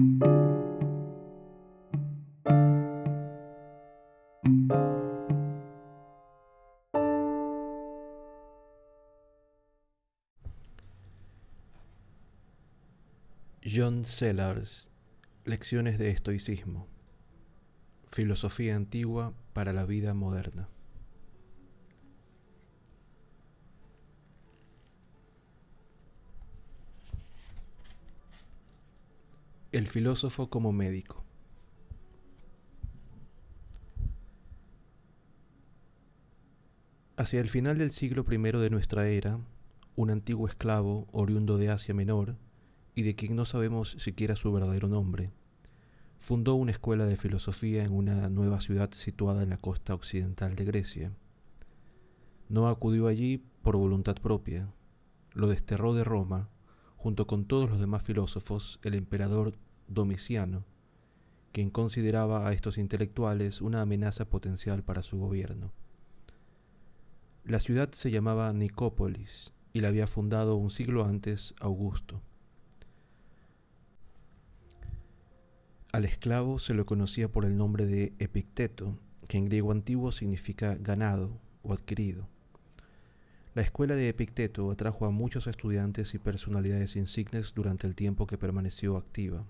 John Sellars, Lecciones de Estoicismo. Filosofía antigua para la vida moderna. El filósofo como médico. Hacia el final del siglo I de nuestra era, un antiguo esclavo oriundo de Asia Menor, y de quien no sabemos siquiera su verdadero nombre, fundó una escuela de filosofía en una nueva ciudad situada en la costa occidental de Grecia. No acudió allí por voluntad propia, lo desterró de Roma, junto con todos los demás filósofos, el emperador Domiciano, quien consideraba a estos intelectuales una amenaza potencial para su gobierno. La ciudad se llamaba Nicópolis y la había fundado un siglo antes Augusto. Al esclavo se lo conocía por el nombre de Epicteto, que en griego antiguo significa ganado o adquirido. La escuela de Epicteto atrajo a muchos estudiantes y personalidades insignes durante el tiempo que permaneció activa.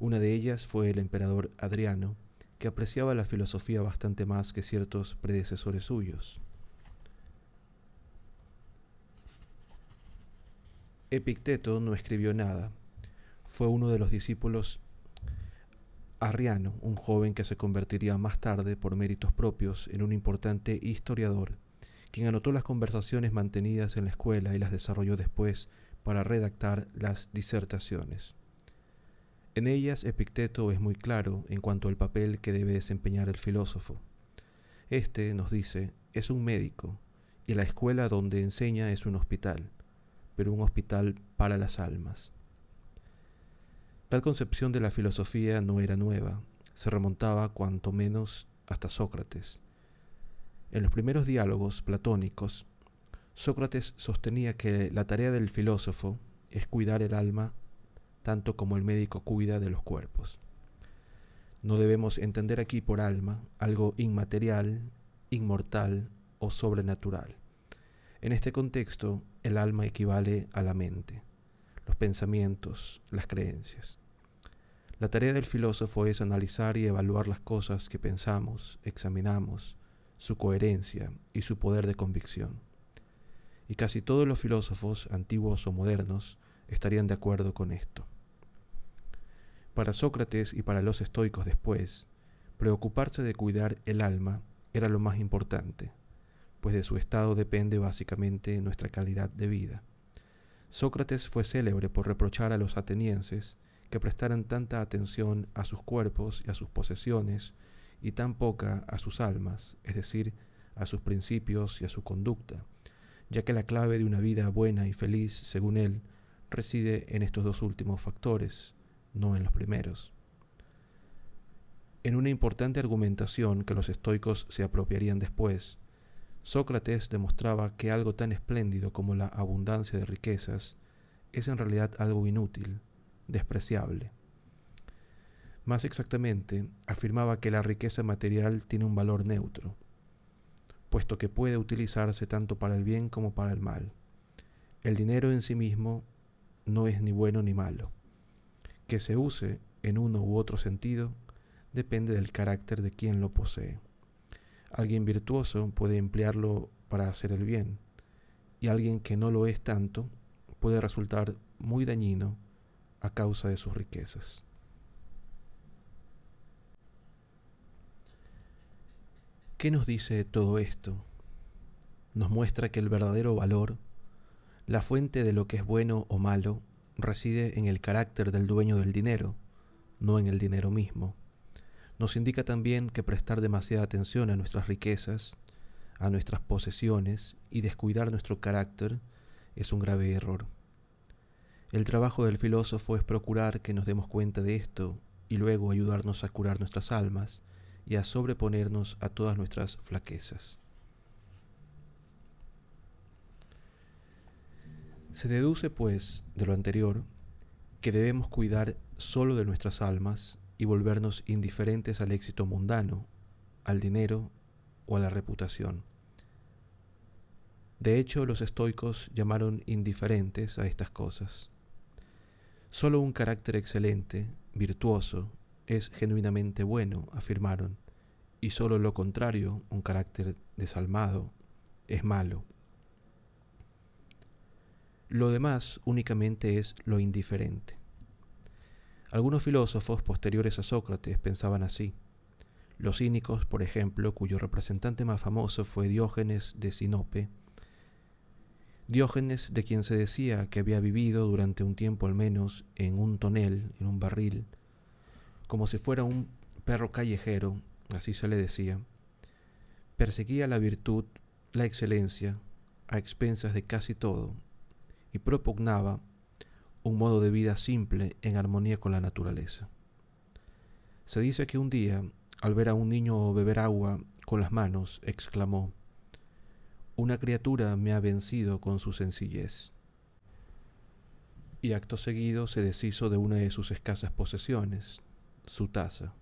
Una de ellas fue el emperador Adriano, que apreciaba la filosofía bastante más que ciertos predecesores suyos. Epicteto no escribió nada. Fue uno de los discípulos Arriano, un joven que se convertiría más tarde, por méritos propios, en un importante historiador, quien anotó las conversaciones mantenidas en la escuela y las desarrolló después para redactar las disertaciones. En ellas Epicteto es muy claro en cuanto al papel que debe desempeñar el filósofo. Este, nos dice, es un médico, y la escuela donde enseña es un hospital, pero un hospital para las almas. Tal concepción de la filosofía no era nueva, se remontaba cuanto menos hasta Sócrates. En los primeros diálogos platónicos, Sócrates sostenía que la tarea del filósofo es cuidar el alma tanto como el médico cuida de los cuerpos. No debemos entender aquí por alma algo inmaterial, inmortal o sobrenatural. En este contexto, el alma equivale a la mente los pensamientos, las creencias. La tarea del filósofo es analizar y evaluar las cosas que pensamos, examinamos, su coherencia y su poder de convicción. Y casi todos los filósofos, antiguos o modernos, estarían de acuerdo con esto. Para Sócrates y para los estoicos después, preocuparse de cuidar el alma era lo más importante, pues de su estado depende básicamente nuestra calidad de vida. Sócrates fue célebre por reprochar a los atenienses que prestaran tanta atención a sus cuerpos y a sus posesiones y tan poca a sus almas, es decir, a sus principios y a su conducta, ya que la clave de una vida buena y feliz, según él, reside en estos dos últimos factores, no en los primeros. En una importante argumentación que los estoicos se apropiarían después, Sócrates demostraba que algo tan espléndido como la abundancia de riquezas es en realidad algo inútil, despreciable. Más exactamente, afirmaba que la riqueza material tiene un valor neutro, puesto que puede utilizarse tanto para el bien como para el mal. El dinero en sí mismo no es ni bueno ni malo. Que se use en uno u otro sentido depende del carácter de quien lo posee. Alguien virtuoso puede emplearlo para hacer el bien y alguien que no lo es tanto puede resultar muy dañino a causa de sus riquezas. ¿Qué nos dice todo esto? Nos muestra que el verdadero valor, la fuente de lo que es bueno o malo, reside en el carácter del dueño del dinero, no en el dinero mismo. Nos indica también que prestar demasiada atención a nuestras riquezas, a nuestras posesiones y descuidar nuestro carácter es un grave error. El trabajo del filósofo es procurar que nos demos cuenta de esto y luego ayudarnos a curar nuestras almas y a sobreponernos a todas nuestras flaquezas. Se deduce, pues, de lo anterior, que debemos cuidar solo de nuestras almas y volvernos indiferentes al éxito mundano, al dinero o a la reputación. De hecho, los estoicos llamaron indiferentes a estas cosas. Solo un carácter excelente, virtuoso, es genuinamente bueno, afirmaron, y solo lo contrario, un carácter desalmado, es malo. Lo demás únicamente es lo indiferente. Algunos filósofos posteriores a Sócrates pensaban así. Los cínicos, por ejemplo, cuyo representante más famoso fue Diógenes de Sinope, Diógenes, de quien se decía que había vivido durante un tiempo al menos en un tonel, en un barril, como si fuera un perro callejero, así se le decía, perseguía la virtud, la excelencia, a expensas de casi todo, y propugnaba un modo de vida simple en armonía con la naturaleza. Se dice que un día, al ver a un niño beber agua con las manos, exclamó, Una criatura me ha vencido con su sencillez. Y acto seguido se deshizo de una de sus escasas posesiones, su taza.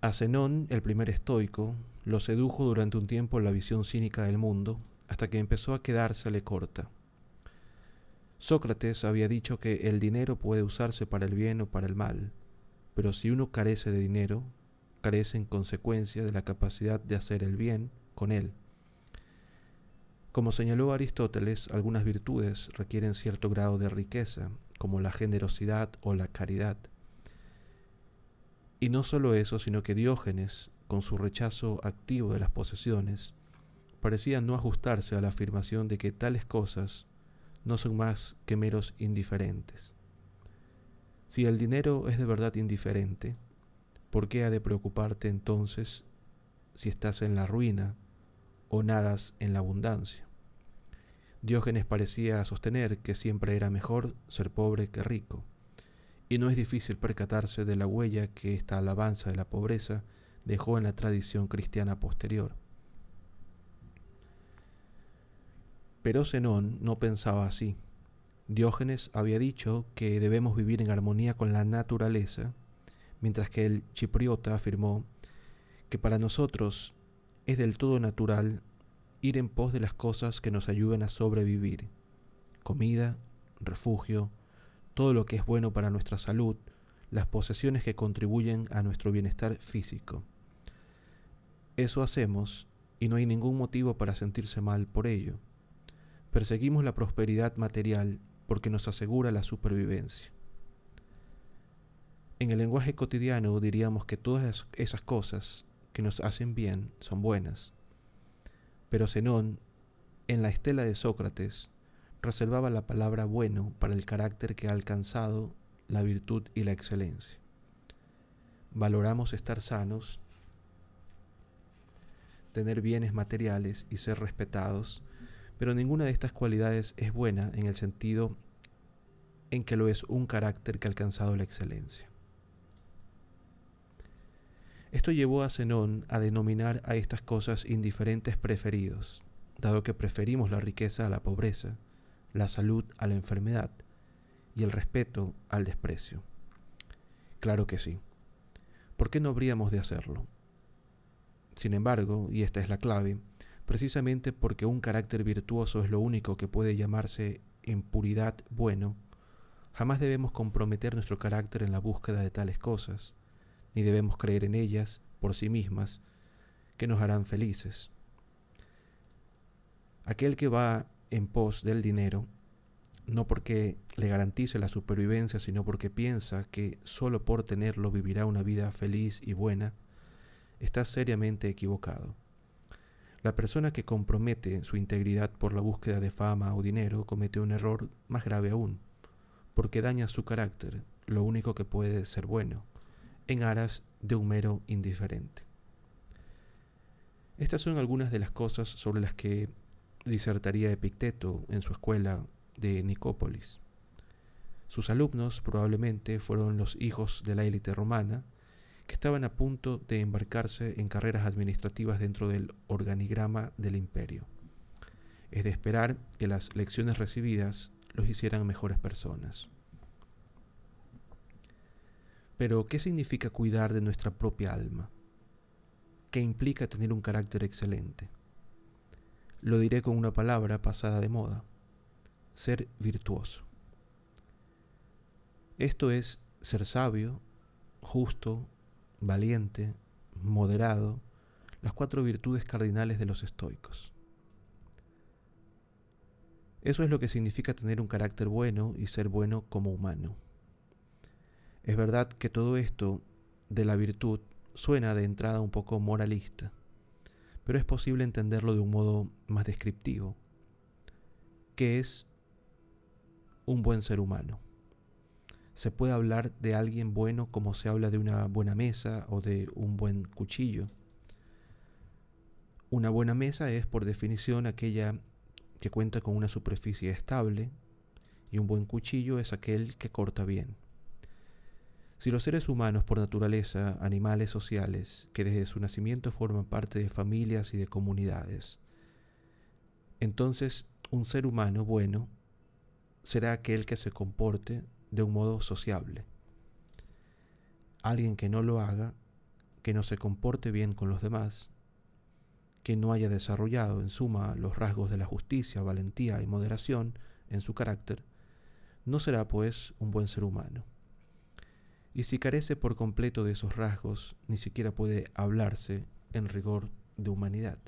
A Zenón, el primer estoico, lo sedujo durante un tiempo la visión cínica del mundo, hasta que empezó a quedársele corta. Sócrates había dicho que el dinero puede usarse para el bien o para el mal, pero si uno carece de dinero, carece en consecuencia de la capacidad de hacer el bien con él. Como señaló Aristóteles, algunas virtudes requieren cierto grado de riqueza, como la generosidad o la caridad. Y no solo eso, sino que Diógenes, con su rechazo activo de las posesiones, parecía no ajustarse a la afirmación de que tales cosas no son más que meros indiferentes. Si el dinero es de verdad indiferente, ¿por qué ha de preocuparte entonces si estás en la ruina o nadas en la abundancia? Diógenes parecía sostener que siempre era mejor ser pobre que rico, y no es difícil percatarse de la huella que esta alabanza de la pobreza dejó en la tradición cristiana posterior. Pero Zenón no pensaba así. Diógenes había dicho que debemos vivir en armonía con la naturaleza, mientras que el chipriota afirmó que para nosotros es del todo natural ir en pos de las cosas que nos ayuden a sobrevivir, comida, refugio, todo lo que es bueno para nuestra salud, las posesiones que contribuyen a nuestro bienestar físico. Eso hacemos y no hay ningún motivo para sentirse mal por ello. Perseguimos la prosperidad material porque nos asegura la supervivencia. En el lenguaje cotidiano diríamos que todas esas cosas que nos hacen bien son buenas. Pero Zenón, en la estela de Sócrates, reservaba la palabra bueno para el carácter que ha alcanzado la virtud y la excelencia. Valoramos estar sanos, tener bienes materiales y ser respetados pero ninguna de estas cualidades es buena en el sentido en que lo es un carácter que ha alcanzado la excelencia. Esto llevó a Zenón a denominar a estas cosas indiferentes preferidos, dado que preferimos la riqueza a la pobreza, la salud a la enfermedad y el respeto al desprecio. Claro que sí. ¿Por qué no habríamos de hacerlo? Sin embargo, y esta es la clave, precisamente porque un carácter virtuoso es lo único que puede llamarse en puridad bueno, jamás debemos comprometer nuestro carácter en la búsqueda de tales cosas, ni debemos creer en ellas por sí mismas, que nos harán felices. Aquel que va en pos del dinero, no porque le garantice la supervivencia, sino porque piensa que solo por tenerlo vivirá una vida feliz y buena, está seriamente equivocado. La persona que compromete su integridad por la búsqueda de fama o dinero comete un error más grave aún, porque daña su carácter, lo único que puede ser bueno, en aras de un mero indiferente. Estas son algunas de las cosas sobre las que disertaría Epicteto en su escuela de Nicópolis. Sus alumnos probablemente fueron los hijos de la élite romana, que estaban a punto de embarcarse en carreras administrativas dentro del organigrama del imperio. Es de esperar que las lecciones recibidas los hicieran mejores personas. Pero, ¿qué significa cuidar de nuestra propia alma? ¿Qué implica tener un carácter excelente? Lo diré con una palabra pasada de moda, ser virtuoso. Esto es ser sabio, justo, valiente, moderado, las cuatro virtudes cardinales de los estoicos. Eso es lo que significa tener un carácter bueno y ser bueno como humano. Es verdad que todo esto de la virtud suena de entrada un poco moralista, pero es posible entenderlo de un modo más descriptivo, que es un buen ser humano. Se puede hablar de alguien bueno como se habla de una buena mesa o de un buen cuchillo. Una buena mesa es por definición aquella que cuenta con una superficie estable y un buen cuchillo es aquel que corta bien. Si los seres humanos por naturaleza, animales sociales, que desde su nacimiento forman parte de familias y de comunidades, entonces un ser humano bueno será aquel que se comporte de un modo sociable. Alguien que no lo haga, que no se comporte bien con los demás, que no haya desarrollado en suma los rasgos de la justicia, valentía y moderación en su carácter, no será pues un buen ser humano y si carece por completo de esos rasgos, ni siquiera puede hablarse en rigor de humanidad.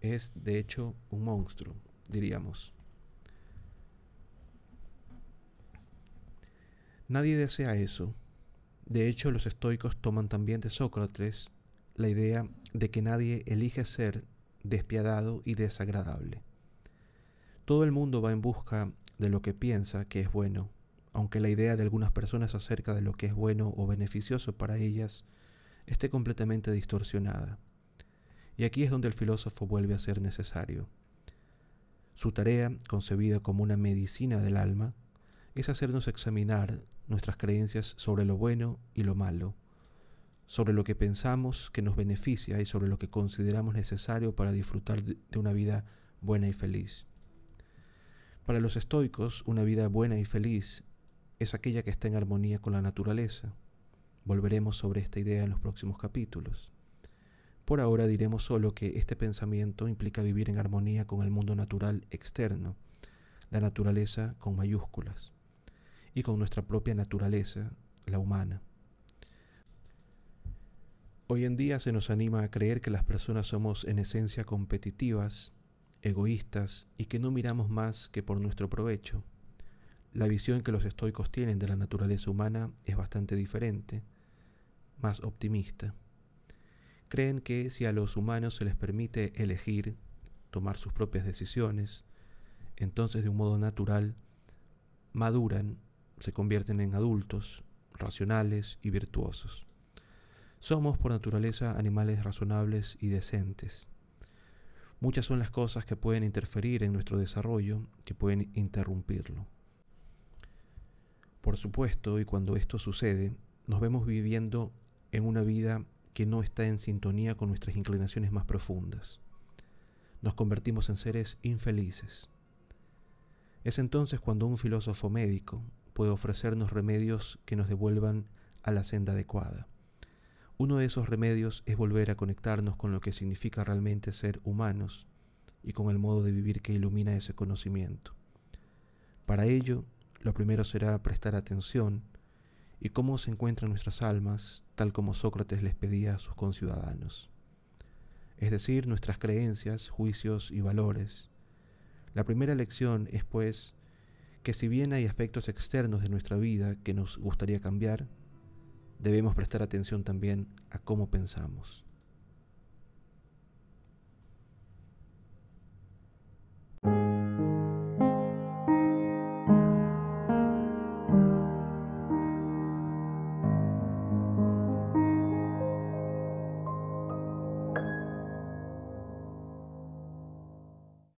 Es, de hecho, un monstruo, diríamos. Nadie desea eso. De hecho, los estoicos toman también de Sócrates la idea de que nadie elige ser despiadado y desagradable. Todo el mundo va en busca de lo que piensa que es bueno aunque la idea de algunas personas acerca de lo que es bueno o beneficioso para ellas esté completamente distorsionada. Y aquí es donde el filósofo vuelve a ser necesario. Su tarea, concebida como una medicina del alma, es hacernos examinar nuestras creencias sobre lo bueno y lo malo, sobre lo que pensamos que nos beneficia y sobre lo que consideramos necesario para disfrutar de una vida buena y feliz. Para los estoicos, una vida buena y feliz es aquella que está en armonía con la naturaleza. Volveremos sobre esta idea en los próximos capítulos. Por ahora diremos solo que este pensamiento implica vivir en armonía con el mundo natural externo, la naturaleza con mayúsculas, y con nuestra propia naturaleza, la humana. Hoy en día se nos anima a creer que las personas somos en esencia competitivas, egoístas y que no miramos más que por nuestro provecho. La visión que los estoicos tienen de la naturaleza humana es bastante diferente, más optimista. Creen que si a los humanos se les permite elegir, tomar sus propias decisiones, entonces de un modo natural maduran, se convierten en adultos, racionales y virtuosos. Somos por naturaleza animales razonables y decentes. Muchas son las cosas que pueden interferir en nuestro desarrollo, que pueden interrumpirlo. Por supuesto, y cuando esto sucede, nos vemos viviendo en una vida que no está en sintonía con nuestras inclinaciones más profundas. Nos convertimos en seres infelices. Es entonces cuando un filósofo médico puede ofrecernos remedios que nos devuelvan a la senda adecuada. Uno de esos remedios es volver a conectarnos con lo que significa realmente ser humanos y con el modo de vivir que ilumina ese conocimiento. Para ello, lo primero será prestar atención y cómo se encuentran nuestras almas, tal como Sócrates les pedía a sus conciudadanos. Es decir, nuestras creencias, juicios y valores. La primera lección es, pues, que si bien hay aspectos externos de nuestra vida que nos gustaría cambiar, debemos prestar atención también a cómo pensamos.